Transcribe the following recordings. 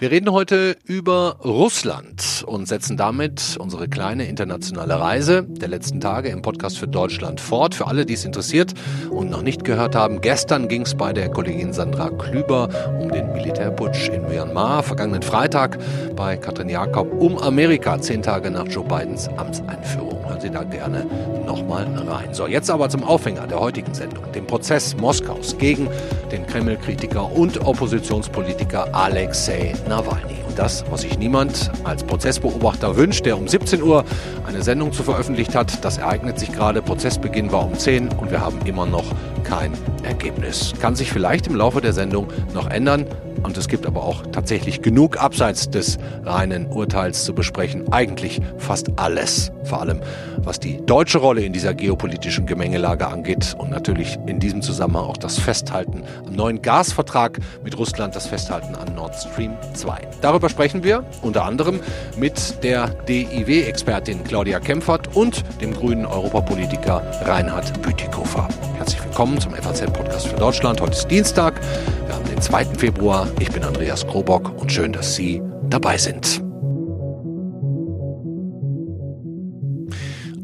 Wir reden heute über Russland und setzen damit unsere kleine internationale Reise der letzten Tage im Podcast für Deutschland fort. Für alle, die es interessiert und noch nicht gehört haben, gestern ging es bei der Kollegin Sandra Klüber um den Militärputsch in Myanmar. Vergangenen Freitag bei Katrin Jakob um Amerika, zehn Tage nach Joe Bidens Amtseinführung. Hören Sie da gerne nochmal rein. So, jetzt aber zum Aufhänger der heutigen Sendung, dem Prozess Moskaus gegen den Kreml-Kritiker und Oppositionspolitiker Alexei Nawalny. Das, was sich niemand als Prozessbeobachter wünscht, der um 17 Uhr eine Sendung zu veröffentlicht hat, das ereignet sich gerade. Prozessbeginn war um 10 und wir haben immer noch kein Ergebnis. Kann sich vielleicht im Laufe der Sendung noch ändern. Und es gibt aber auch tatsächlich genug abseits des reinen Urteils zu besprechen. Eigentlich fast alles. Vor allem was die deutsche Rolle in dieser geopolitischen Gemengelage angeht. Und natürlich in diesem Zusammenhang auch das Festhalten am neuen Gasvertrag mit Russland, das Festhalten an Nord Stream 2. Darüber sprechen wir unter anderem mit der DIW-Expertin Claudia Kempfert und dem grünen Europapolitiker Reinhard Bütikofer. Herzlich willkommen zum FAZ-Podcast für Deutschland. Heute ist Dienstag. Wir haben den 2. Februar. Ich bin Andreas Krobock und schön, dass Sie dabei sind.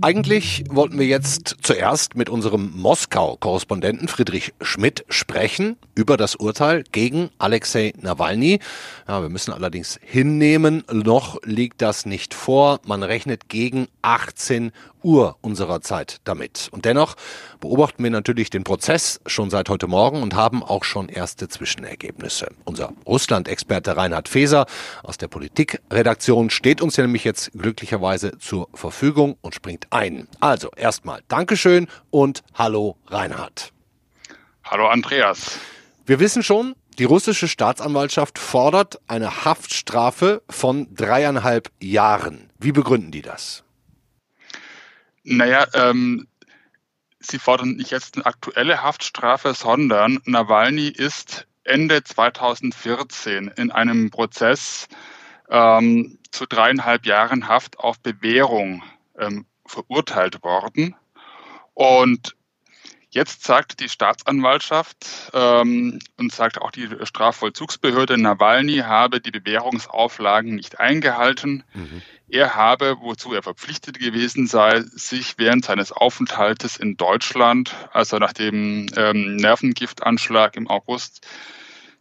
Eigentlich wollten wir jetzt zuerst mit unserem Moskau-Korrespondenten Friedrich Schmidt sprechen über das Urteil gegen Alexei Nawalny. Ja, wir müssen allerdings hinnehmen, noch liegt das nicht vor. Man rechnet gegen 18 Uhr unserer Zeit damit. Und dennoch beobachten wir natürlich den Prozess schon seit heute Morgen und haben auch schon erste Zwischenergebnisse. Unser Russland-Experte Reinhard Feser aus der Politikredaktion steht uns ja nämlich jetzt glücklicherweise zur Verfügung und springt ein. Also erstmal Dankeschön und hallo Reinhard. Hallo Andreas. Wir wissen schon, die russische Staatsanwaltschaft fordert eine Haftstrafe von dreieinhalb Jahren. Wie begründen die das? Naja, ähm, sie fordern nicht jetzt eine aktuelle Haftstrafe, sondern Nawalny ist Ende 2014 in einem Prozess ähm, zu dreieinhalb Jahren Haft auf Bewährung ähm, verurteilt worden. Und Jetzt sagt die Staatsanwaltschaft ähm, und sagt auch die Strafvollzugsbehörde, Nawalny habe die Bewährungsauflagen nicht eingehalten. Mhm. Er habe, wozu er verpflichtet gewesen sei, sich während seines Aufenthaltes in Deutschland, also nach dem ähm, Nervengiftanschlag im August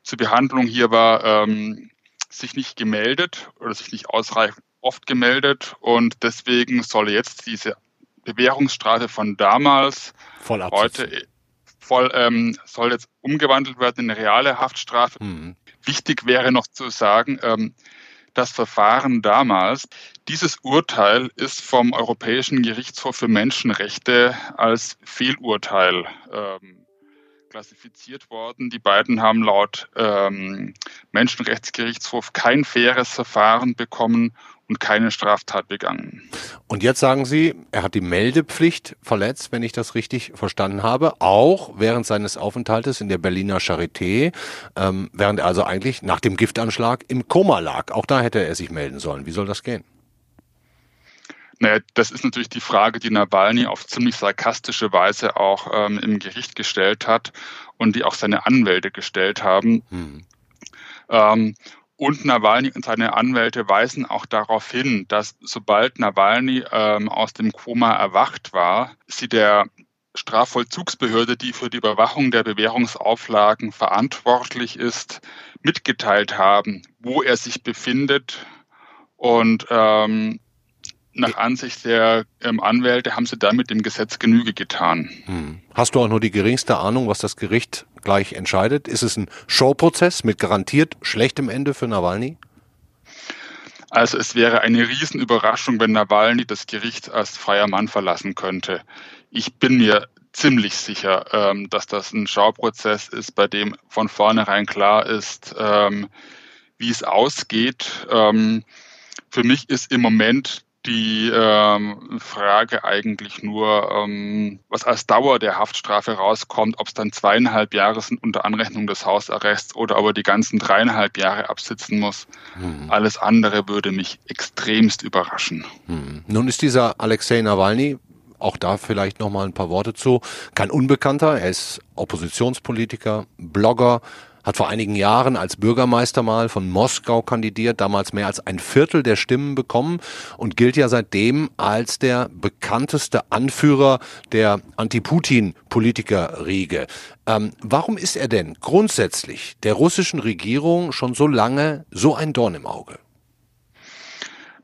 zur Behandlung hier war, ähm, sich nicht gemeldet oder sich nicht ausreichend oft gemeldet und deswegen solle jetzt diese Bewährungsstrafe von damals voll heute voll ähm, soll jetzt umgewandelt werden in eine reale Haftstrafe. Mhm. Wichtig wäre noch zu sagen, ähm, das Verfahren damals, dieses Urteil ist vom Europäischen Gerichtshof für Menschenrechte als Fehlurteil ähm, klassifiziert worden. Die beiden haben laut ähm, Menschenrechtsgerichtshof kein faires Verfahren bekommen und keine Straftat begangen. Und jetzt sagen Sie, er hat die Meldepflicht verletzt, wenn ich das richtig verstanden habe, auch während seines Aufenthaltes in der Berliner Charité, ähm, während er also eigentlich nach dem Giftanschlag im Koma lag. Auch da hätte er sich melden sollen. Wie soll das gehen? Naja, das ist natürlich die Frage, die Nawalny auf ziemlich sarkastische Weise auch ähm, im Gericht gestellt hat und die auch seine Anwälte gestellt haben. Hm. Ähm, und Nawalny und seine Anwälte weisen auch darauf hin, dass sobald Nawalny ähm, aus dem Koma erwacht war, sie der Strafvollzugsbehörde, die für die Überwachung der Bewährungsauflagen verantwortlich ist, mitgeteilt haben, wo er sich befindet und ähm, nach Ansicht der ähm, Anwälte haben sie damit dem Gesetz Genüge getan. Hm. Hast du auch nur die geringste Ahnung, was das Gericht gleich entscheidet? Ist es ein Showprozess mit garantiert schlechtem Ende für Nawalny? Also es wäre eine Riesenüberraschung, wenn Nawalny das Gericht als freier Mann verlassen könnte. Ich bin mir ziemlich sicher, ähm, dass das ein Schauprozess ist, bei dem von vornherein klar ist, ähm, wie es ausgeht. Ähm, für mich ist im Moment die ähm, Frage eigentlich nur, ähm, was als Dauer der Haftstrafe rauskommt, ob es dann zweieinhalb Jahre sind unter Anrechnung des Hausarrests oder ob er die ganzen dreieinhalb Jahre absitzen muss. Hm. Alles andere würde mich extremst überraschen. Hm. Nun ist dieser Alexei Nawalny Auch da vielleicht noch mal ein paar Worte zu. Kein Unbekannter, er ist Oppositionspolitiker, Blogger, hat vor einigen Jahren als Bürgermeister mal von Moskau kandidiert, damals mehr als ein Viertel der Stimmen bekommen und gilt ja seitdem als der bekannteste Anführer der Anti-Putin-Politikerriege. Ähm, warum ist er denn grundsätzlich der russischen Regierung schon so lange so ein Dorn im Auge?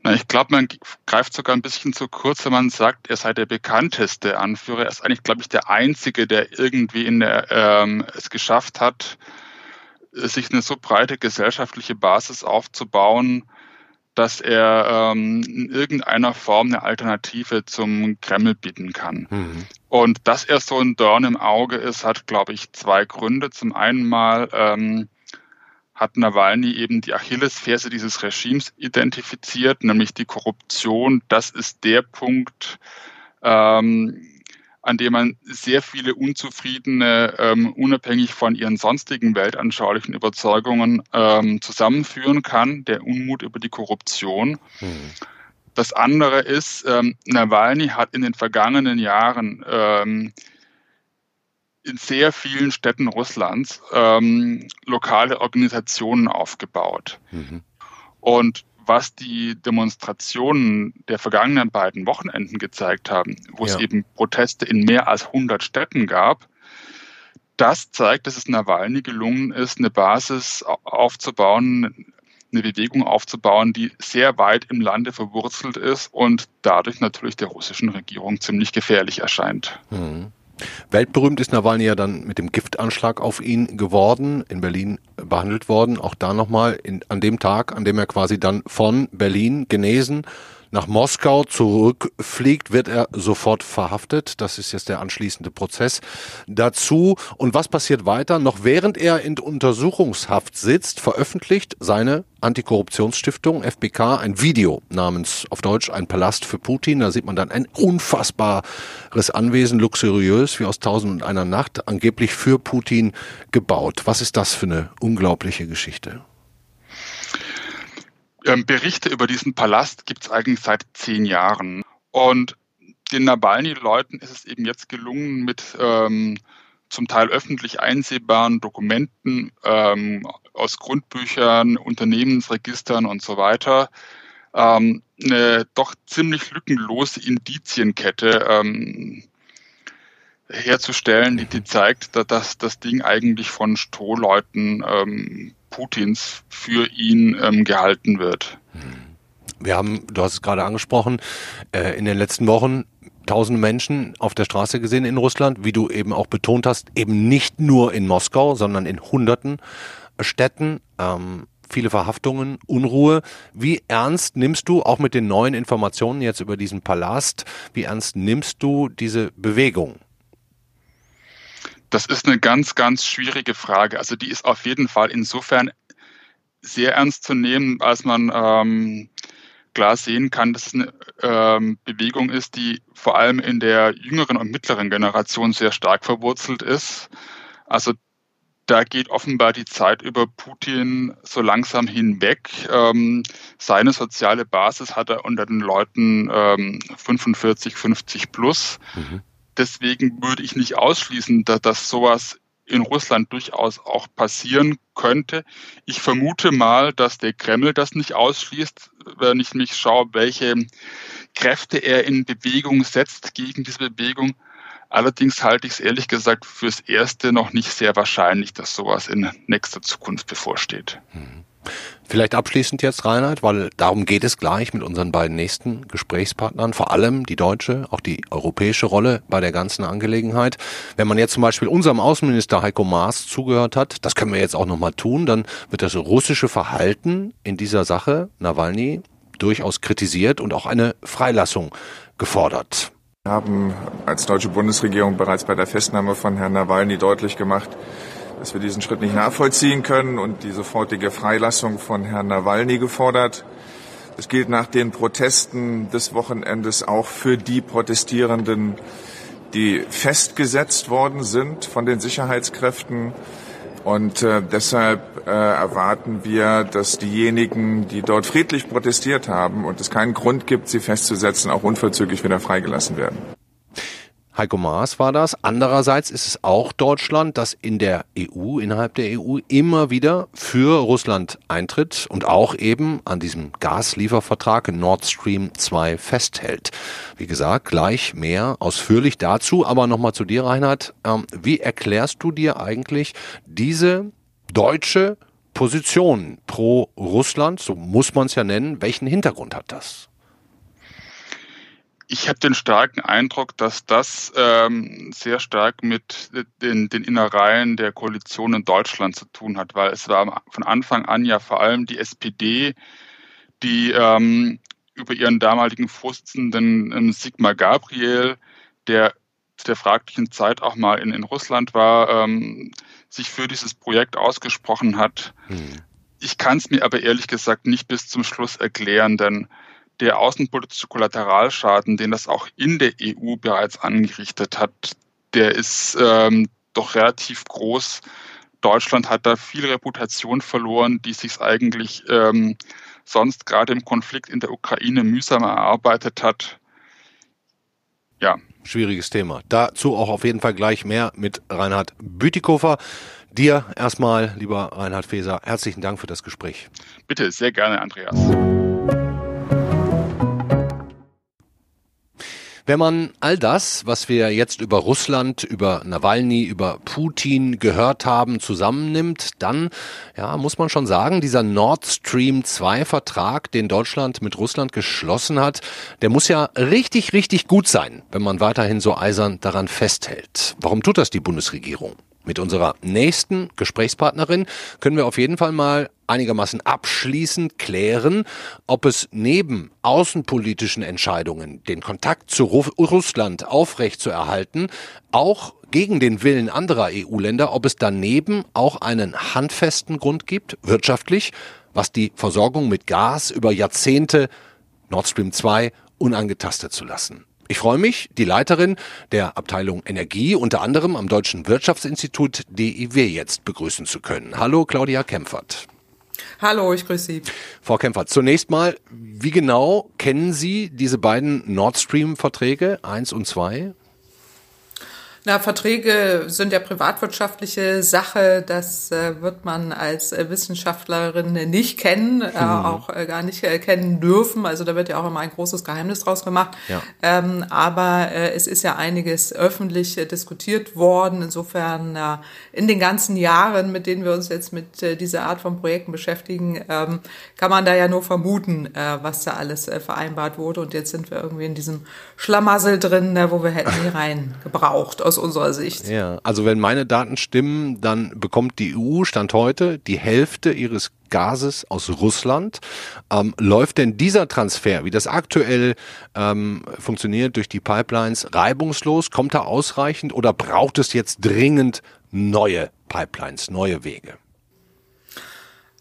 Na, ich glaube, man greift sogar ein bisschen zu kurz, wenn man sagt, er sei der bekannteste Anführer. Er ist eigentlich, glaube ich, der einzige, der irgendwie in der, ähm, es geschafft hat, sich eine so breite gesellschaftliche Basis aufzubauen, dass er ähm, in irgendeiner Form eine Alternative zum Kreml bieten kann. Mhm. Und dass er so ein Dorn im Auge ist, hat, glaube ich, zwei Gründe. Zum einen mal ähm, hat Nawalny eben die Achillesferse dieses Regimes identifiziert, nämlich die Korruption. Das ist der Punkt, ähm, an dem man sehr viele Unzufriedene, ähm, unabhängig von ihren sonstigen weltanschaulichen Überzeugungen, ähm, zusammenführen kann, der Unmut über die Korruption. Hm. Das andere ist, ähm, Nawalny hat in den vergangenen Jahren ähm, in sehr vielen Städten Russlands ähm, lokale Organisationen aufgebaut. Mhm. Und was die Demonstrationen der vergangenen beiden Wochenenden gezeigt haben, wo ja. es eben Proteste in mehr als 100 Städten gab, das zeigt, dass es Nawalny gelungen ist, eine Basis aufzubauen, eine Bewegung aufzubauen, die sehr weit im Lande verwurzelt ist und dadurch natürlich der russischen Regierung ziemlich gefährlich erscheint. Mhm. Weltberühmt ist Nawalny ja dann mit dem Giftanschlag auf ihn geworden, in Berlin behandelt worden. Auch da nochmal an dem Tag, an dem er quasi dann von Berlin genesen nach Moskau zurückfliegt, wird er sofort verhaftet. Das ist jetzt der anschließende Prozess dazu. Und was passiert weiter? Noch während er in Untersuchungshaft sitzt, veröffentlicht seine Antikorruptionsstiftung FBK ein Video namens auf Deutsch Ein Palast für Putin. Da sieht man dann ein unfassbares Anwesen, luxuriös wie aus Tausend und einer Nacht, angeblich für Putin gebaut. Was ist das für eine unglaubliche Geschichte? Ähm, Berichte über diesen Palast gibt es eigentlich seit zehn Jahren. Und den Nawalny-Leuten ist es eben jetzt gelungen, mit ähm, zum Teil öffentlich einsehbaren Dokumenten ähm, aus Grundbüchern, Unternehmensregistern und so weiter, ähm, eine doch ziemlich lückenlose Indizienkette ähm, herzustellen, die, die zeigt, dass das Ding eigentlich von Strohleuten ähm, Putins für ihn ähm, gehalten wird. Wir haben, du hast es gerade angesprochen, äh, in den letzten Wochen tausende Menschen auf der Straße gesehen in Russland, wie du eben auch betont hast, eben nicht nur in Moskau, sondern in hunderten Städten. Ähm, viele Verhaftungen, Unruhe. Wie ernst nimmst du, auch mit den neuen Informationen jetzt über diesen Palast, wie ernst nimmst du diese Bewegung? Das ist eine ganz, ganz schwierige Frage. Also die ist auf jeden Fall insofern sehr ernst zu nehmen, als man ähm, klar sehen kann, dass es eine ähm, Bewegung ist, die vor allem in der jüngeren und mittleren Generation sehr stark verwurzelt ist. Also da geht offenbar die Zeit über Putin so langsam hinweg. Ähm, seine soziale Basis hat er unter den Leuten ähm, 45, 50 plus. Mhm deswegen würde ich nicht ausschließen, dass, dass sowas in Russland durchaus auch passieren könnte. Ich vermute mal, dass der Kreml das nicht ausschließt, wenn ich mich schaue, welche Kräfte er in Bewegung setzt gegen diese Bewegung. Allerdings halte ich es ehrlich gesagt fürs Erste noch nicht sehr wahrscheinlich, dass sowas in nächster Zukunft bevorsteht. Mhm. Vielleicht abschließend jetzt, Reinhard, weil darum geht es gleich mit unseren beiden nächsten Gesprächspartnern, vor allem die deutsche, auch die europäische Rolle bei der ganzen Angelegenheit. Wenn man jetzt zum Beispiel unserem Außenminister Heiko Maas zugehört hat, das können wir jetzt auch nochmal tun, dann wird das russische Verhalten in dieser Sache, Nawalny, durchaus kritisiert und auch eine Freilassung gefordert. Wir haben als deutsche Bundesregierung bereits bei der Festnahme von Herrn Nawalny deutlich gemacht, dass wir diesen Schritt nicht nachvollziehen können und die sofortige Freilassung von Herrn Nawalny gefordert. Es gilt nach den Protesten des Wochenendes auch für die Protestierenden, die festgesetzt worden sind von den Sicherheitskräften. Und äh, deshalb äh, erwarten wir, dass diejenigen, die dort friedlich protestiert haben und es keinen Grund gibt, sie festzusetzen, auch unverzüglich wieder freigelassen werden. Heiko Maas war das. Andererseits ist es auch Deutschland, das in der EU, innerhalb der EU, immer wieder für Russland eintritt und auch eben an diesem Gasliefervertrag Nord Stream 2 festhält. Wie gesagt, gleich mehr ausführlich dazu, aber nochmal zu dir, Reinhard. Ähm, wie erklärst du dir eigentlich diese deutsche Position pro Russland, so muss man es ja nennen. Welchen Hintergrund hat das? Ich habe den starken Eindruck, dass das ähm, sehr stark mit den, den Innereien der Koalition in Deutschland zu tun hat, weil es war von Anfang an ja vor allem die SPD, die ähm, über ihren damaligen Vorsitzenden ähm, Sigmar Gabriel, der zu der fraglichen Zeit auch mal in, in Russland war, ähm, sich für dieses Projekt ausgesprochen hat. Hm. Ich kann es mir aber ehrlich gesagt nicht bis zum Schluss erklären, denn der außenpolitische Kollateralschaden, den das auch in der EU bereits angerichtet hat, der ist ähm, doch relativ groß. Deutschland hat da viel Reputation verloren, die sich eigentlich ähm, sonst gerade im Konflikt in der Ukraine mühsam erarbeitet hat. Ja. Schwieriges Thema. Dazu auch auf jeden Fall gleich mehr mit Reinhard Bütikofer. Dir erstmal, lieber Reinhard Feser, herzlichen Dank für das Gespräch. Bitte, sehr gerne, Andreas. Wenn man all das, was wir jetzt über Russland, über Nawalny, über Putin gehört haben, zusammennimmt, dann ja, muss man schon sagen, dieser Nord Stream 2 Vertrag, den Deutschland mit Russland geschlossen hat, der muss ja richtig, richtig gut sein, wenn man weiterhin so eisern daran festhält. Warum tut das die Bundesregierung? Mit unserer nächsten Gesprächspartnerin können wir auf jeden Fall mal einigermaßen abschließend klären, ob es neben außenpolitischen Entscheidungen, den Kontakt zu Russland aufrechtzuerhalten, auch gegen den Willen anderer EU-Länder, ob es daneben auch einen handfesten Grund gibt, wirtschaftlich, was die Versorgung mit Gas über Jahrzehnte Nord Stream 2 unangetastet zu lassen. Ich freue mich, die Leiterin der Abteilung Energie unter anderem am Deutschen Wirtschaftsinstitut DIW jetzt begrüßen zu können. Hallo Claudia Kempfert. Hallo, ich grüße Sie. Frau Kempfert, zunächst mal, wie genau kennen Sie diese beiden Nord Stream Verträge 1 und 2? Na, Verträge sind ja privatwirtschaftliche Sache. Das äh, wird man als äh, Wissenschaftlerin nicht kennen, äh, mhm. auch äh, gar nicht äh, kennen dürfen. Also da wird ja auch immer ein großes Geheimnis draus gemacht. Ja. Ähm, aber äh, es ist ja einiges öffentlich diskutiert worden. Insofern in den ganzen Jahren, mit denen wir uns jetzt mit dieser Art von Projekten beschäftigen, ähm, kann man da ja nur vermuten, was da alles vereinbart wurde. Und jetzt sind wir irgendwie in diesem Schlamassel drin, wo wir hätten hier rein gebraucht aus unserer Sicht. Ja, also wenn meine Daten stimmen, dann bekommt die EU Stand heute die Hälfte ihres Gases aus Russland. Ähm, läuft denn dieser Transfer, wie das aktuell ähm, funktioniert durch die Pipelines, reibungslos? Kommt er ausreichend oder braucht es jetzt dringend neue Pipelines, neue Wege?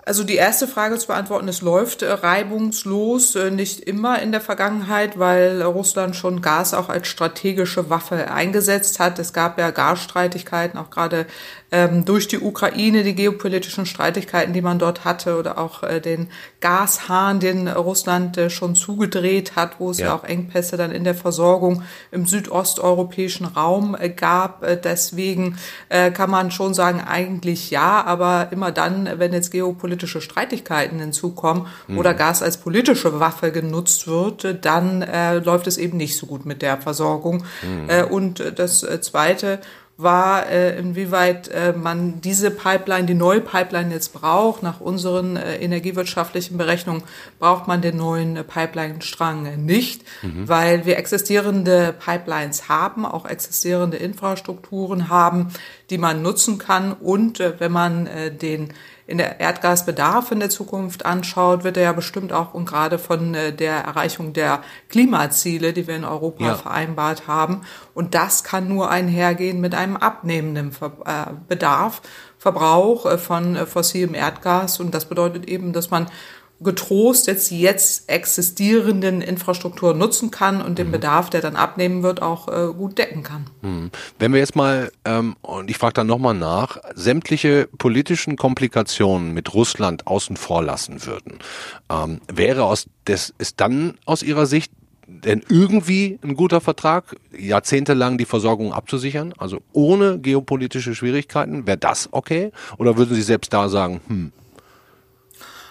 Also die erste Frage zu beantworten, es läuft äh, reibungslos, äh, nicht immer in der Vergangenheit, weil Russland schon Gas auch als strategische Waffe eingesetzt hat. Es gab ja Gasstreitigkeiten, auch gerade ähm, durch die Ukraine, die geopolitischen Streitigkeiten, die man dort hatte, oder auch äh, den Gashahn, den Russland äh, schon zugedreht hat, wo es ja. ja. auch Engpässe dann in der Versorgung im südosteuropäischen Raum äh, gab. Äh, deswegen kann man schon sagen, eigentlich ja, aber immer dann, wenn jetzt geopolitische Streitigkeiten hinzukommen mhm. oder Gas als politische Waffe genutzt wird, dann läuft es eben nicht so gut mit der Versorgung. Mhm. Und das Zweite, war, äh, inwieweit äh, man diese Pipeline, die neue Pipeline jetzt braucht. Nach unseren äh, energiewirtschaftlichen Berechnungen braucht man den neuen äh, Pipeline-Strang nicht, mhm. weil wir existierende Pipelines haben, auch existierende Infrastrukturen haben, die man nutzen kann. Und äh, wenn man äh, den in der Erdgasbedarf in der Zukunft anschaut, wird er ja bestimmt auch und gerade von äh, der Erreichung der Klimaziele, die wir in Europa ja. vereinbart haben. Und das kann nur einhergehen mit einem abnehmenden äh, Bedarf, Verbrauch äh, von fossilem Erdgas. Und das bedeutet eben, dass man getrost jetzt die jetzt existierenden Infrastruktur nutzen kann und den mhm. Bedarf, der dann abnehmen wird, auch äh, gut decken kann. Mhm. Wenn wir jetzt mal, ähm, und ich frage dann nochmal nach, sämtliche politischen Komplikationen mit Russland außen vor lassen würden, ähm, wäre aus des, ist dann aus Ihrer Sicht denn irgendwie ein guter Vertrag, jahrzehntelang die Versorgung abzusichern, also ohne geopolitische Schwierigkeiten? Wäre das okay? Oder würden Sie selbst da sagen, hm,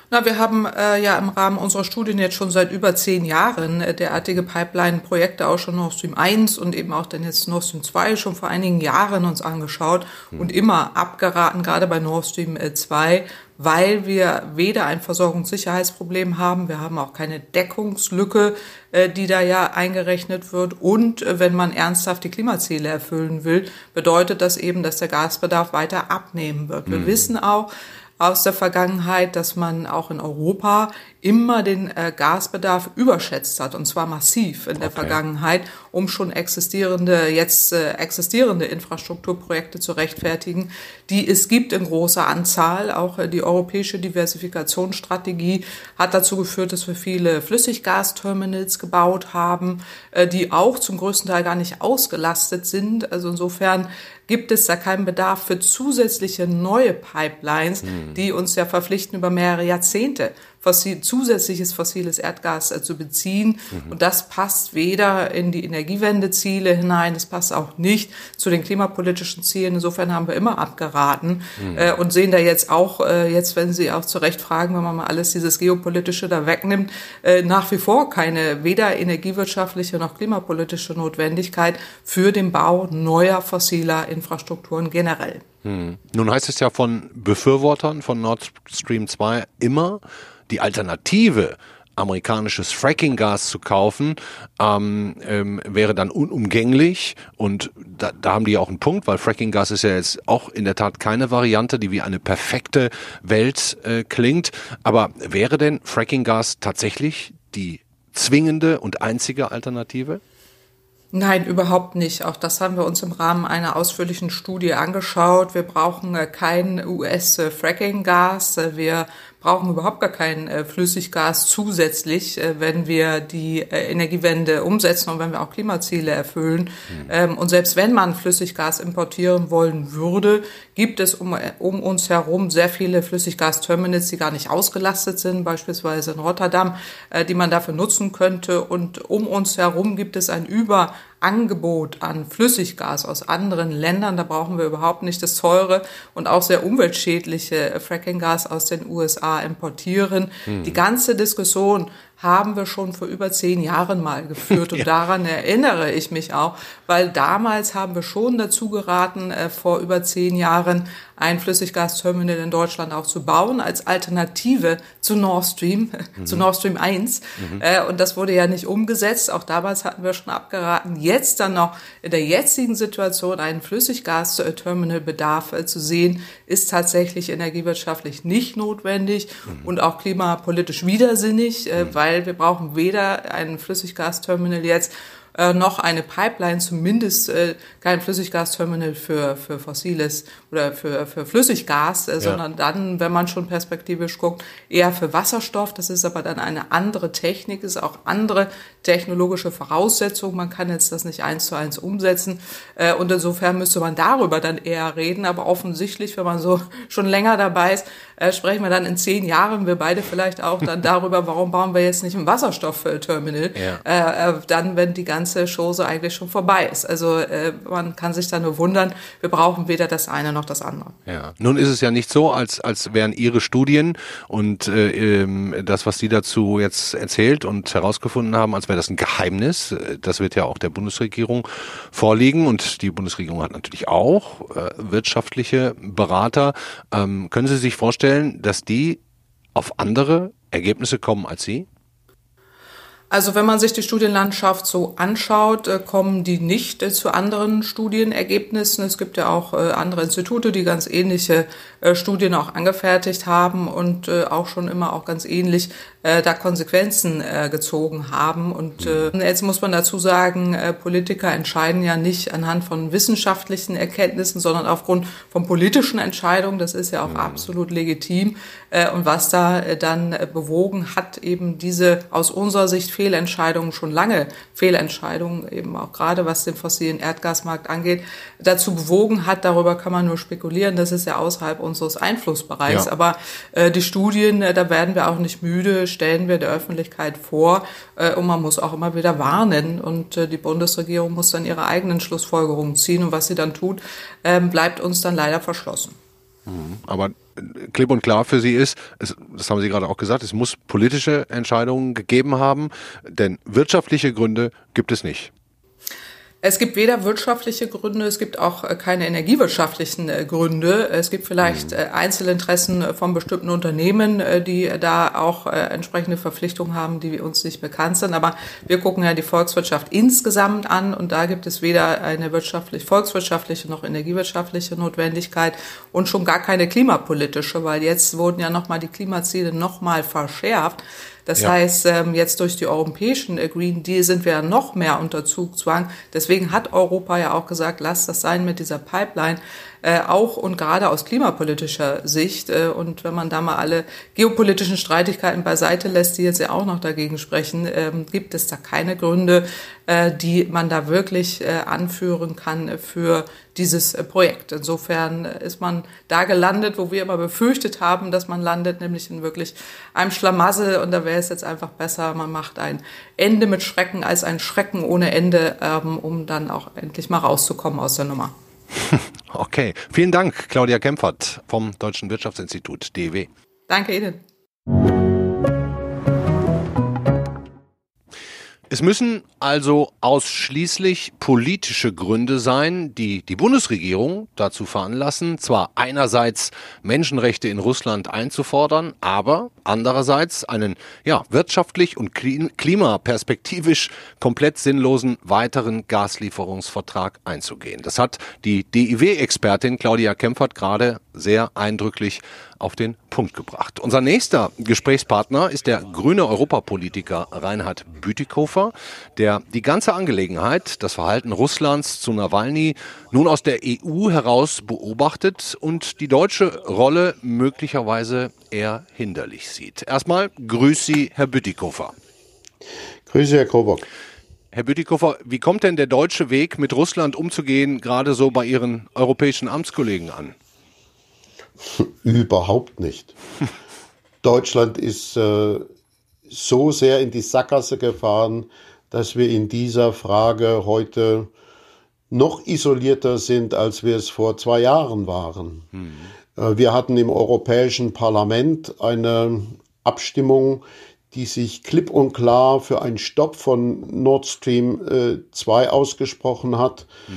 na, wir haben äh, ja im Rahmen unserer Studien jetzt schon seit über zehn Jahren äh, derartige Pipeline-Projekte auch schon Nord Stream 1 und eben auch dann jetzt Nord Stream 2 schon vor einigen Jahren uns angeschaut mhm. und immer abgeraten, gerade bei Nord Stream 2, äh, weil wir weder ein Versorgungssicherheitsproblem haben, wir haben auch keine Deckungslücke, äh, die da ja eingerechnet wird. Und äh, wenn man ernsthaft die Klimaziele erfüllen will, bedeutet das eben, dass der Gasbedarf weiter abnehmen wird. Wir mhm. wissen auch, aus der Vergangenheit, dass man auch in Europa immer den äh, Gasbedarf überschätzt hat und zwar massiv in der okay. Vergangenheit, um schon existierende, jetzt äh, existierende Infrastrukturprojekte zu rechtfertigen, die es gibt in großer Anzahl. Auch äh, die europäische Diversifikationsstrategie hat dazu geführt, dass wir viele Flüssiggasterminals gebaut haben, äh, die auch zum größten Teil gar nicht ausgelastet sind. Also insofern gibt es da keinen Bedarf für zusätzliche neue Pipelines, mhm. die uns ja verpflichten, über mehrere Jahrzehnte fossil, zusätzliches fossiles Erdgas äh, zu beziehen. Mhm. Und das passt weder in die Energiewendeziele hinein, das passt auch nicht zu den klimapolitischen Zielen. Insofern haben wir immer abgeraten mhm. äh, und sehen da jetzt auch, äh, jetzt wenn Sie auch zu Recht fragen, wenn man mal alles dieses Geopolitische da wegnimmt, äh, nach wie vor keine weder energiewirtschaftliche noch klimapolitische Notwendigkeit für den Bau neuer fossiler Infrastrukturen generell. Hm. Nun heißt es ja von Befürwortern von Nord Stream 2 immer, die Alternative amerikanisches Fracking-Gas zu kaufen, ähm, ähm, wäre dann unumgänglich. Und da, da haben die auch einen Punkt, weil Fracking-Gas ist ja jetzt auch in der Tat keine Variante, die wie eine perfekte Welt äh, klingt. Aber wäre denn Fracking-Gas tatsächlich die zwingende und einzige Alternative? Nein, überhaupt nicht. Auch das haben wir uns im Rahmen einer ausführlichen Studie angeschaut. Wir brauchen äh, kein US-Fracking-Gas. Wir brauchen überhaupt gar kein äh, Flüssiggas zusätzlich, äh, wenn wir die Energiewende umsetzen und wenn wir auch Klimaziele erfüllen. Mhm. und selbst wenn man Flüssiggas importieren wollen würde, gibt es um, um uns herum sehr viele Flüssiggasterminals, die gar nicht ausgelastet sind, beispielsweise in Rotterdam, die man dafür nutzen könnte. Und um uns herum gibt es ein Über Angebot an Flüssiggas aus anderen Ländern. Da brauchen wir überhaupt nicht das teure und auch sehr umweltschädliche Frackinggas aus den USA importieren. Hm. Die ganze Diskussion haben wir schon vor über zehn Jahren mal geführt. Und ja. daran erinnere ich mich auch, weil damals haben wir schon dazu geraten, äh, vor über zehn Jahren ein Flüssiggasterminal in Deutschland auch zu bauen, als Alternative zu Nord Stream, mhm. zu Nord Stream 1. Mhm. Äh, und das wurde ja nicht umgesetzt. Auch damals hatten wir schon abgeraten. Jetzt dann noch in der jetzigen Situation einen Flüssiggasterminalbedarf äh, zu sehen, ist tatsächlich energiewirtschaftlich nicht notwendig mhm. und auch klimapolitisch widersinnig, mhm. weil weil wir brauchen weder ein Flüssiggasterminal jetzt äh, noch eine Pipeline, zumindest äh, kein Flüssiggasterminal für, für fossiles oder für, für Flüssiggas, äh, ja. sondern dann, wenn man schon perspektivisch guckt, eher für Wasserstoff. Das ist aber dann eine andere Technik, ist auch andere technologische Voraussetzungen. Man kann jetzt das nicht eins zu eins umsetzen. Äh, und insofern müsste man darüber dann eher reden. Aber offensichtlich, wenn man so schon länger dabei ist, äh, sprechen wir dann in zehn Jahren, wir beide vielleicht auch dann darüber, warum bauen wir jetzt nicht ein Wasserstoffterminal, ja. Äh, äh, dann, wenn die ganze Chose eigentlich schon vorbei ist. Also äh, man kann sich da nur wundern, wir brauchen weder das eine noch das andere. Ja. Nun ist es ja nicht so, als, als wären Ihre Studien und äh, ähm, das, was Sie dazu jetzt erzählt und herausgefunden haben, als wäre das ein Geheimnis. Das wird ja auch der Bundesregierung vorliegen und die Bundesregierung hat natürlich auch äh, wirtschaftliche Berater. Ähm, können Sie sich vorstellen, feststellen, dass die auf andere Ergebnisse kommen als Sie? Also wenn man sich die Studienlandschaft so anschaut, äh, kommen die nicht äh, zu anderen Studienergebnissen. Es gibt ja auch äh, andere Institute, die ganz ähnliche Studien auch angefertigt haben und auch schon immer auch ganz ähnlich da Konsequenzen gezogen haben. Und mhm. jetzt muss man dazu sagen, Politiker entscheiden ja nicht anhand von wissenschaftlichen Erkenntnissen, sondern aufgrund von politischen Entscheidungen. Das ist ja auch absolut legitim. Und was da dann bewogen hat, eben diese aus unserer Sicht Fehlentscheidungen, schon lange Fehlentscheidungen, eben auch gerade was den fossilen Erdgasmarkt angeht, dazu bewogen hat. Darüber kann man nur spekulieren. Das ist ja außerhalb unseres Einflussbereichs. Ja. Aber äh, die Studien, äh, da werden wir auch nicht müde, stellen wir der Öffentlichkeit vor äh, und man muss auch immer wieder warnen und äh, die Bundesregierung muss dann ihre eigenen Schlussfolgerungen ziehen und was sie dann tut, ähm, bleibt uns dann leider verschlossen. Aber klipp und klar für Sie ist, es, das haben Sie gerade auch gesagt, es muss politische Entscheidungen gegeben haben, denn wirtschaftliche Gründe gibt es nicht. Es gibt weder wirtschaftliche Gründe, es gibt auch äh, keine energiewirtschaftlichen äh, Gründe. Es gibt vielleicht mhm. äh, Einzelinteressen von bestimmten Unternehmen, die da auch entsprechende Verpflichtungen haben, die uns nicht bekannt sind. Aber wir gucken ja die Volkswirtschaft insgesamt an und da gibt es weder eine wirtschaftlich, volkswirtschaftliche noch energiewirtschaftliche Notwendigkeit und schon gar keine klimapolitische, weil jetzt wurden ja nochmal die Klimaziele nochmal verschärft. Das ja. heißt, ähm, jetzt durch die europäischen äh, Green Deal sind wir ja noch mehr unter Zugzwang. Deswegen hat Europa ja auch gesagt, lass das sein mit dieser Pipeline äh, auch und gerade aus klimapolitischer Sicht. Äh, und wenn man da mal alle geopolitischen Streitigkeiten beiseite lässt, die jetzt ja auch noch dagegen sprechen, ähm, gibt es da keine Gründe, äh, die man da wirklich äh, anführen kann für dieses äh, Projekt. Insofern ist man da gelandet, wo wir immer befürchtet haben, dass man landet, nämlich in wirklich einem Schlamassel. Und da wäre es jetzt einfach besser, man macht ein Ende mit Schrecken als ein Schrecken ohne Ende, ähm, um dann auch endlich mal rauszukommen aus der Nummer. Okay, vielen Dank, Claudia Kempfert vom Deutschen Wirtschaftsinstitut DW. Danke Ihnen. Es müssen also ausschließlich politische Gründe sein, die die Bundesregierung dazu veranlassen, zwar einerseits Menschenrechte in Russland einzufordern, aber andererseits einen ja, wirtschaftlich und klimaperspektivisch komplett sinnlosen weiteren Gaslieferungsvertrag einzugehen. Das hat die DIW-Expertin Claudia Kempfert gerade sehr eindrücklich auf den Punkt gebracht. Unser nächster Gesprächspartner ist der grüne Europapolitiker Reinhard Bütikofer, der die ganze Angelegenheit, das Verhalten Russlands zu Nawalny, nun aus der EU heraus beobachtet und die deutsche Rolle möglicherweise eher hinderlich sieht. Erstmal grüß Sie, Herr Bütikofer. Grüße, Herr Krobock. Herr Bütikofer, wie kommt denn der deutsche Weg, mit Russland umzugehen, gerade so bei Ihren europäischen Amtskollegen an? Überhaupt nicht. Deutschland ist äh, so sehr in die Sackgasse gefahren, dass wir in dieser Frage heute noch isolierter sind, als wir es vor zwei Jahren waren. Mhm. Äh, wir hatten im Europäischen Parlament eine Abstimmung, die sich klipp und klar für einen Stopp von Nord Stream äh, 2 ausgesprochen hat. Mhm.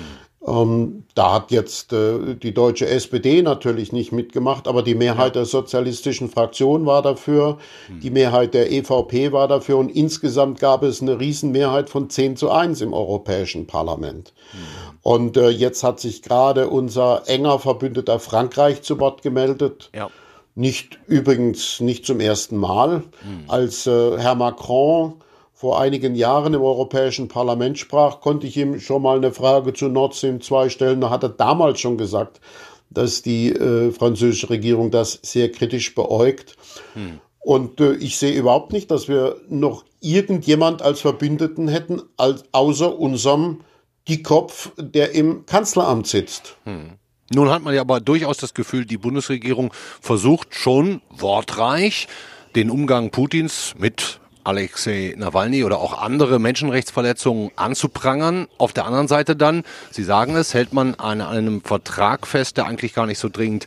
Ähm, da hat jetzt äh, die deutsche SPD natürlich nicht mitgemacht, aber die Mehrheit der sozialistischen Fraktion war dafür, hm. die Mehrheit der EVP war dafür und insgesamt gab es eine Riesenmehrheit von 10 zu 1 im Europäischen Parlament. Hm. Und äh, jetzt hat sich gerade unser enger Verbündeter Frankreich zu Wort gemeldet. Ja. Nicht übrigens nicht zum ersten Mal, hm. als äh, Herr Macron vor einigen Jahren im Europäischen Parlament sprach, konnte ich ihm schon mal eine Frage zu Nord Stream 2 stellen. Da hat er damals schon gesagt, dass die äh, französische Regierung das sehr kritisch beäugt. Hm. Und äh, ich sehe überhaupt nicht, dass wir noch irgendjemand als Verbündeten hätten, als, außer unserem Dickkopf, der im Kanzleramt sitzt. Hm. Nun hat man ja aber durchaus das Gefühl, die Bundesregierung versucht schon wortreich den Umgang Putins mit Alexei Nawalny oder auch andere Menschenrechtsverletzungen anzuprangern. Auf der anderen Seite dann, Sie sagen es, hält man an einem Vertrag fest, der eigentlich gar nicht so dringend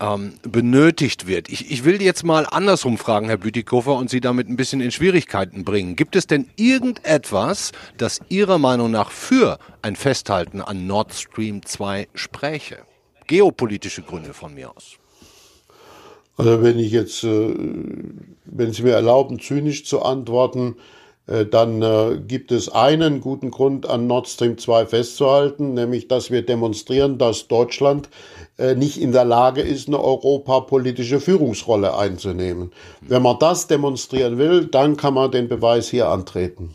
ähm, benötigt wird. Ich, ich will jetzt mal andersrum fragen, Herr Bütikofer, und Sie damit ein bisschen in Schwierigkeiten bringen. Gibt es denn irgendetwas, das Ihrer Meinung nach für ein Festhalten an Nord Stream 2 spräche? Geopolitische Gründe von mir aus. Also wenn ich jetzt, äh, wenn Sie mir erlauben, zynisch zu antworten, äh, dann äh, gibt es einen guten Grund an Nord Stream 2 festzuhalten, nämlich dass wir demonstrieren, dass Deutschland nicht in der Lage ist, eine europapolitische Führungsrolle einzunehmen. Wenn man das demonstrieren will, dann kann man den Beweis hier antreten.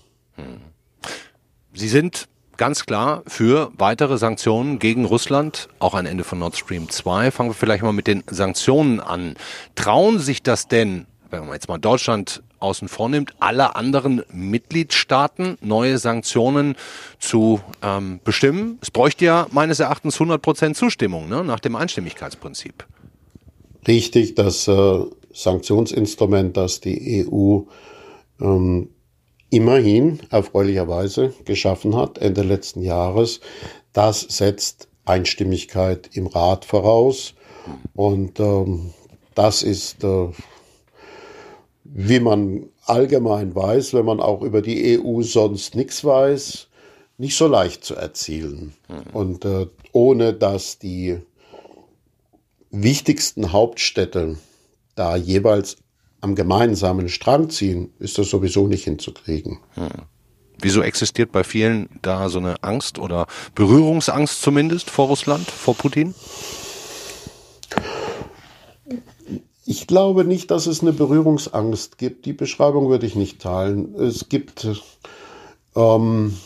Sie sind ganz klar für weitere Sanktionen gegen Russland, auch ein Ende von Nord Stream 2. Fangen wir vielleicht mal mit den Sanktionen an. Trauen sich das denn, wenn man jetzt mal Deutschland außen vor nimmt, alle anderen Mitgliedstaaten neue Sanktionen zu ähm, bestimmen? Es bräuchte ja meines Erachtens 100 Prozent Zustimmung ne, nach dem Einstimmigkeitsprinzip. Richtig, das äh, Sanktionsinstrument, das die EU ähm, immerhin erfreulicherweise geschaffen hat Ende letzten Jahres, das setzt Einstimmigkeit im Rat voraus. Und ähm, das ist, äh, wie man allgemein weiß, wenn man auch über die EU sonst nichts weiß, nicht so leicht zu erzielen. Mhm. Und äh, ohne dass die wichtigsten Hauptstädte da jeweils am gemeinsamen Strang ziehen, ist das sowieso nicht hinzukriegen. Mhm. Wieso existiert bei vielen da so eine Angst oder Berührungsangst zumindest vor Russland, vor Putin? Ich glaube nicht, dass es eine Berührungsangst gibt. Die Beschreibung würde ich nicht teilen. Es gibt ähm,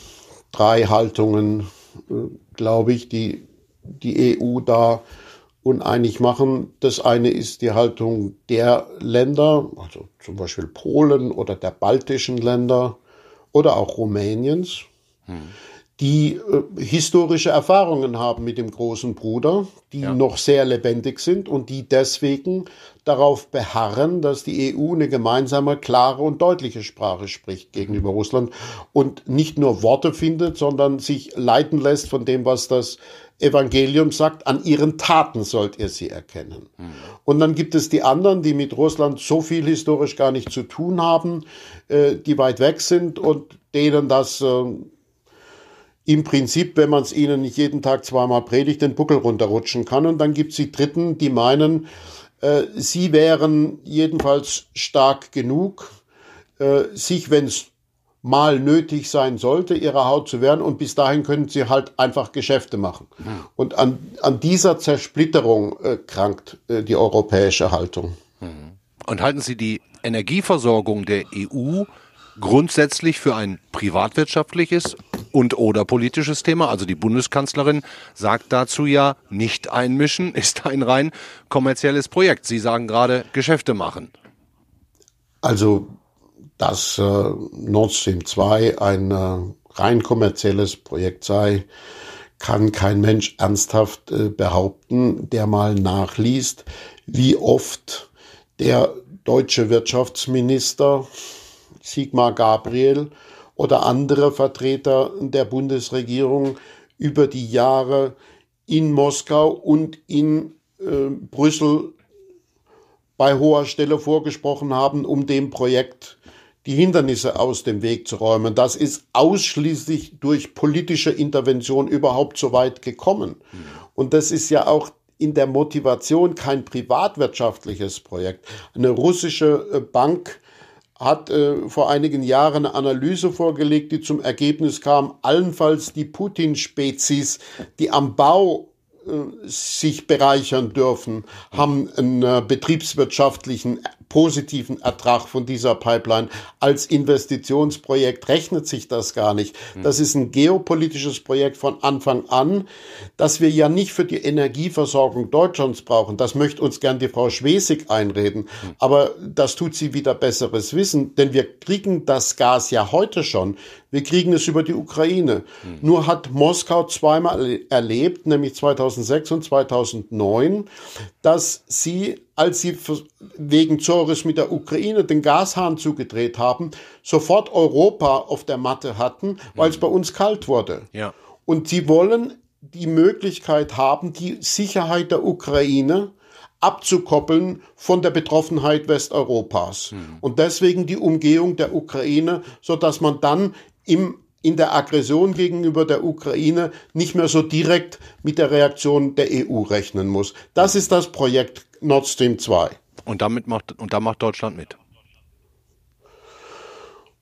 drei Haltungen, äh, glaube ich, die die EU da uneinig machen. Das eine ist die Haltung der Länder, also zum Beispiel Polen oder der baltischen Länder oder auch Rumäniens, hm die äh, historische Erfahrungen haben mit dem großen Bruder, die ja. noch sehr lebendig sind und die deswegen darauf beharren, dass die EU eine gemeinsame, klare und deutliche Sprache spricht gegenüber Russland und nicht nur Worte findet, sondern sich leiten lässt von dem, was das Evangelium sagt, an ihren Taten sollt ihr sie erkennen. Und dann gibt es die anderen, die mit Russland so viel historisch gar nicht zu tun haben, äh, die weit weg sind und denen das äh, im Prinzip, wenn man es ihnen nicht jeden Tag zweimal predigt, den Buckel runterrutschen kann. Und dann gibt es die Dritten, die meinen, äh, sie wären jedenfalls stark genug, sich, wenn es mal nötig sein sollte, ihrer Haut zu wehren. Und bis dahin können sie halt einfach Geschäfte machen. Mhm. Und an, an dieser Zersplitterung äh, krankt äh, die europäische Haltung. Mhm. Und halten Sie die Energieversorgung der EU grundsätzlich für ein privatwirtschaftliches und oder politisches Thema. Also die Bundeskanzlerin sagt dazu ja, nicht einmischen ist ein rein kommerzielles Projekt. Sie sagen gerade Geschäfte machen. Also, dass äh, Nord Stream 2 ein äh, rein kommerzielles Projekt sei, kann kein Mensch ernsthaft äh, behaupten, der mal nachliest, wie oft der deutsche Wirtschaftsminister Sigmar Gabriel oder andere Vertreter der Bundesregierung über die Jahre in Moskau und in äh, Brüssel bei hoher Stelle vorgesprochen haben, um dem Projekt die Hindernisse aus dem Weg zu räumen. Das ist ausschließlich durch politische Intervention überhaupt so weit gekommen. Und das ist ja auch in der Motivation kein privatwirtschaftliches Projekt. Eine russische äh, Bank hat äh, vor einigen Jahren eine Analyse vorgelegt, die zum Ergebnis kam, allenfalls die Putin-Spezies, die am Bau äh, sich bereichern dürfen, haben einen äh, betriebswirtschaftlichen positiven Ertrag von dieser Pipeline. Als Investitionsprojekt rechnet sich das gar nicht. Das ist ein geopolitisches Projekt von Anfang an, das wir ja nicht für die Energieversorgung Deutschlands brauchen. Das möchte uns gern die Frau Schwesig einreden. Aber das tut sie wieder besseres Wissen, denn wir kriegen das Gas ja heute schon. Wir kriegen es über die Ukraine. Mhm. Nur hat Moskau zweimal erlebt, nämlich 2006 und 2009, dass sie, als sie wegen Zores mit der Ukraine den Gashahn zugedreht haben, sofort Europa auf der Matte hatten, weil es mhm. bei uns kalt wurde. Ja. Und sie wollen die Möglichkeit haben, die Sicherheit der Ukraine abzukoppeln von der Betroffenheit Westeuropas. Mhm. Und deswegen die Umgehung der Ukraine, so dass man dann im, in der Aggression gegenüber der Ukraine nicht mehr so direkt mit der Reaktion der EU rechnen muss. Das ist das Projekt Nord Stream 2. Und damit macht, und da macht Deutschland mit.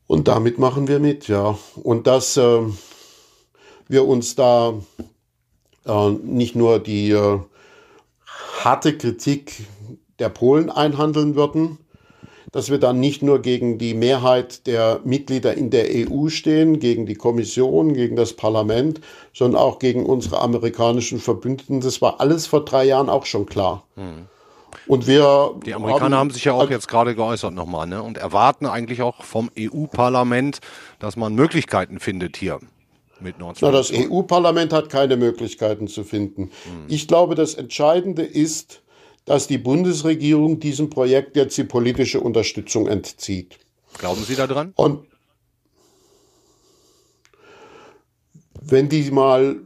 Und damit machen wir mit, ja. Und dass äh, wir uns da äh, nicht nur die äh, harte Kritik der Polen einhandeln würden, dass wir dann nicht nur gegen die Mehrheit der Mitglieder in der EU stehen, gegen die Kommission, gegen das Parlament, sondern auch gegen unsere amerikanischen Verbündeten. Das war alles vor drei Jahren auch schon klar. Hm. Und wir die Amerikaner haben, haben sich ja auch jetzt gerade geäußert nochmal ne? und erwarten eigentlich auch vom EU-Parlament, dass man Möglichkeiten findet hier mit Nord Stream. Na, das EU-Parlament hat keine Möglichkeiten zu finden. Hm. Ich glaube, das Entscheidende ist, dass die Bundesregierung diesem Projekt jetzt die politische Unterstützung entzieht. Glauben Sie daran? Und wenn die mal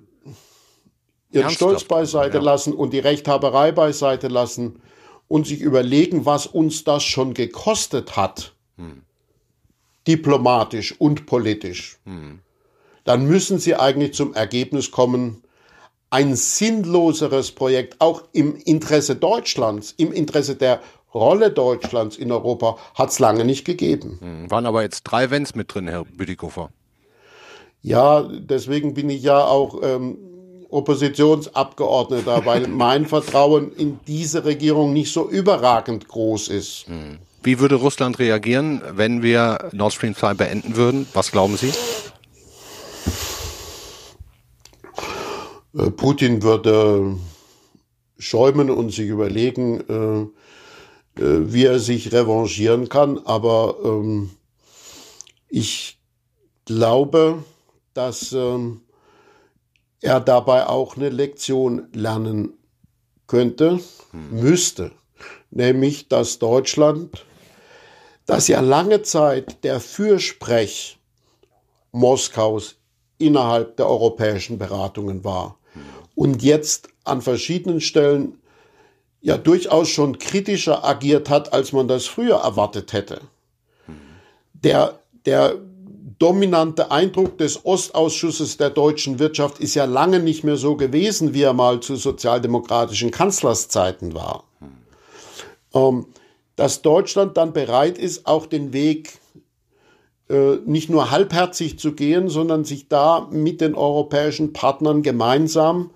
ihren Ernsthaft? Stolz beiseite Ja. lassen und die Rechthaberei beiseite lassen und sich überlegen, was uns das schon gekostet hat, diplomatisch und politisch, dann müssen sie eigentlich zum Ergebnis kommen, ein sinnloseres Projekt, auch im Interesse Deutschlands, im Interesse der Rolle Deutschlands in Europa, hat es lange nicht gegeben. Hm, Waren aber jetzt drei Wenns mit drin, Herr Bütikofer. Ja, deswegen bin ich ja auch ähm, Oppositionsabgeordneter, weil mein Vertrauen in diese Regierung nicht so überragend groß ist. Wie würde Russland reagieren, wenn wir Nord Stream 2 beenden würden? Was glauben Sie? Putin würde schäumen und sich überlegen, äh, äh, wie er sich revanchieren kann. Aber ähm, ich glaube, dass ähm, er dabei auch eine Lektion lernen könnte, müsste. Nämlich, dass Deutschland, das ja lange Zeit der Fürsprech Moskaus innerhalb der europäischen Beratungen war und jetzt an verschiedenen Stellen ja durchaus schon kritischer agiert hat, als man das früher erwartet hätte. Der, der dominante Eindruck des Ostausschusses der deutschen Wirtschaft ist ja lange nicht mehr so gewesen, wie er mal zu sozialdemokratischen Kanzlerszeiten war. Ähm, dass Deutschland dann bereit ist, auch den Weg äh, nicht nur halbherzig zu gehen, sondern sich da mit den europäischen Partnern gemeinsam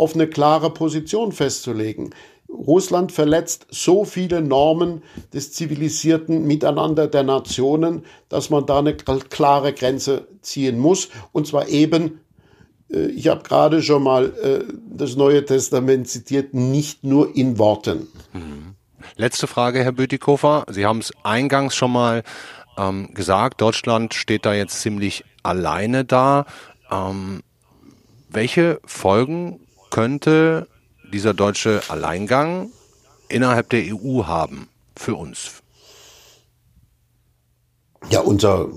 auf eine klare Position festzulegen. Russland verletzt so viele Normen des zivilisierten Miteinander der Nationen, dass man da eine klare Grenze ziehen muss. Und zwar eben, äh, ich habe gerade schon mal äh, das Neue Testament zitiert, nicht nur in Worten. Letzte Frage, Herr Bütikofer. Sie haben es eingangs schon mal ähm, gesagt, Deutschland steht da jetzt ziemlich alleine da. Ähm, welche Folgen könnte dieser deutsche Alleingang innerhalb der EU haben für uns? Ja, unser,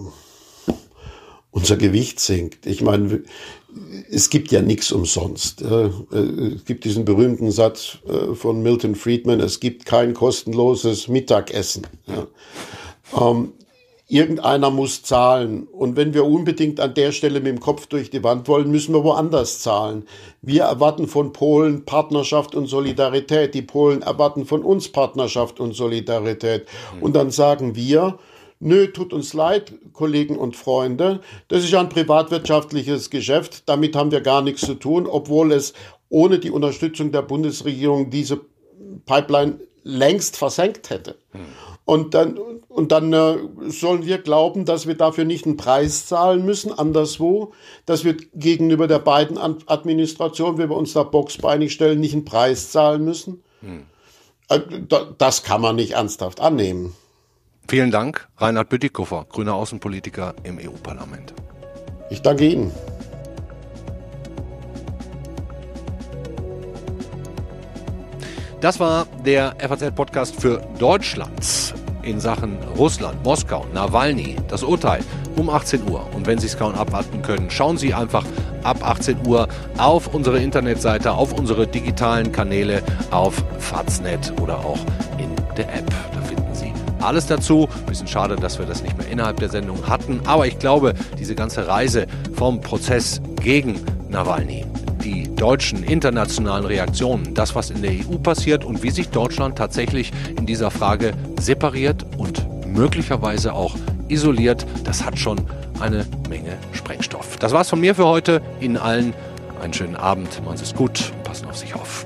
unser Gewicht sinkt. Ich meine, es gibt ja nichts umsonst. Äh, Es gibt diesen berühmten Satz äh, von Milton Friedman, es gibt kein kostenloses Mittagessen. Ja. Ähm, irgendeiner muss zahlen. Und wenn wir unbedingt an der Stelle mit dem Kopf durch die Wand wollen, müssen wir woanders zahlen. Wir erwarten von Polen Partnerschaft und Solidarität. Die Polen erwarten von uns Partnerschaft und Solidarität. Und dann sagen wir, Nö, tut uns leid, Kollegen und Freunde. Das ist ein privatwirtschaftliches Geschäft. Damit haben wir gar nichts zu tun, obwohl es ohne die Unterstützung der Bundesregierung diese Pipeline längst versenkt hätte. Und dann, und dann äh, sollen wir glauben, dass wir dafür nicht einen Preis zahlen müssen, anderswo, dass wir gegenüber der beiden Administration, wenn wir uns da boxbeinig stellen, nicht einen Preis zahlen müssen. Da- Das kann man nicht ernsthaft annehmen. Vielen Dank, Reinhard Bütikofer, grüner Außenpolitiker im EU-Parlament. Ich danke Ihnen. Das war der FAZ-Podcast für Deutschland in Sachen Russland, Moskau, Nawalny, das Urteil um 18 Uhr. Und wenn Sie es kaum abwarten können, schauen Sie einfach ab 18 Uhr auf unsere Internetseite, auf unsere digitalen Kanäle, auf Faznet oder auch in der App. Da finden Sie alles dazu. Bisschen schade, dass wir das nicht mehr innerhalb der Sendung hatten. Aber ich glaube, diese ganze Reise vom Prozess gegen Nawalny, deutschen internationalen Reaktionen, das, was in der EU passiert und wie sich Deutschland tatsächlich in dieser Frage separiert und möglicherweise auch isoliert, das hat schon eine Menge Sprengstoff. Das war's von mir für heute. Ihnen allen einen schönen Abend. Machen Sie es gut. Passen auf sich auf.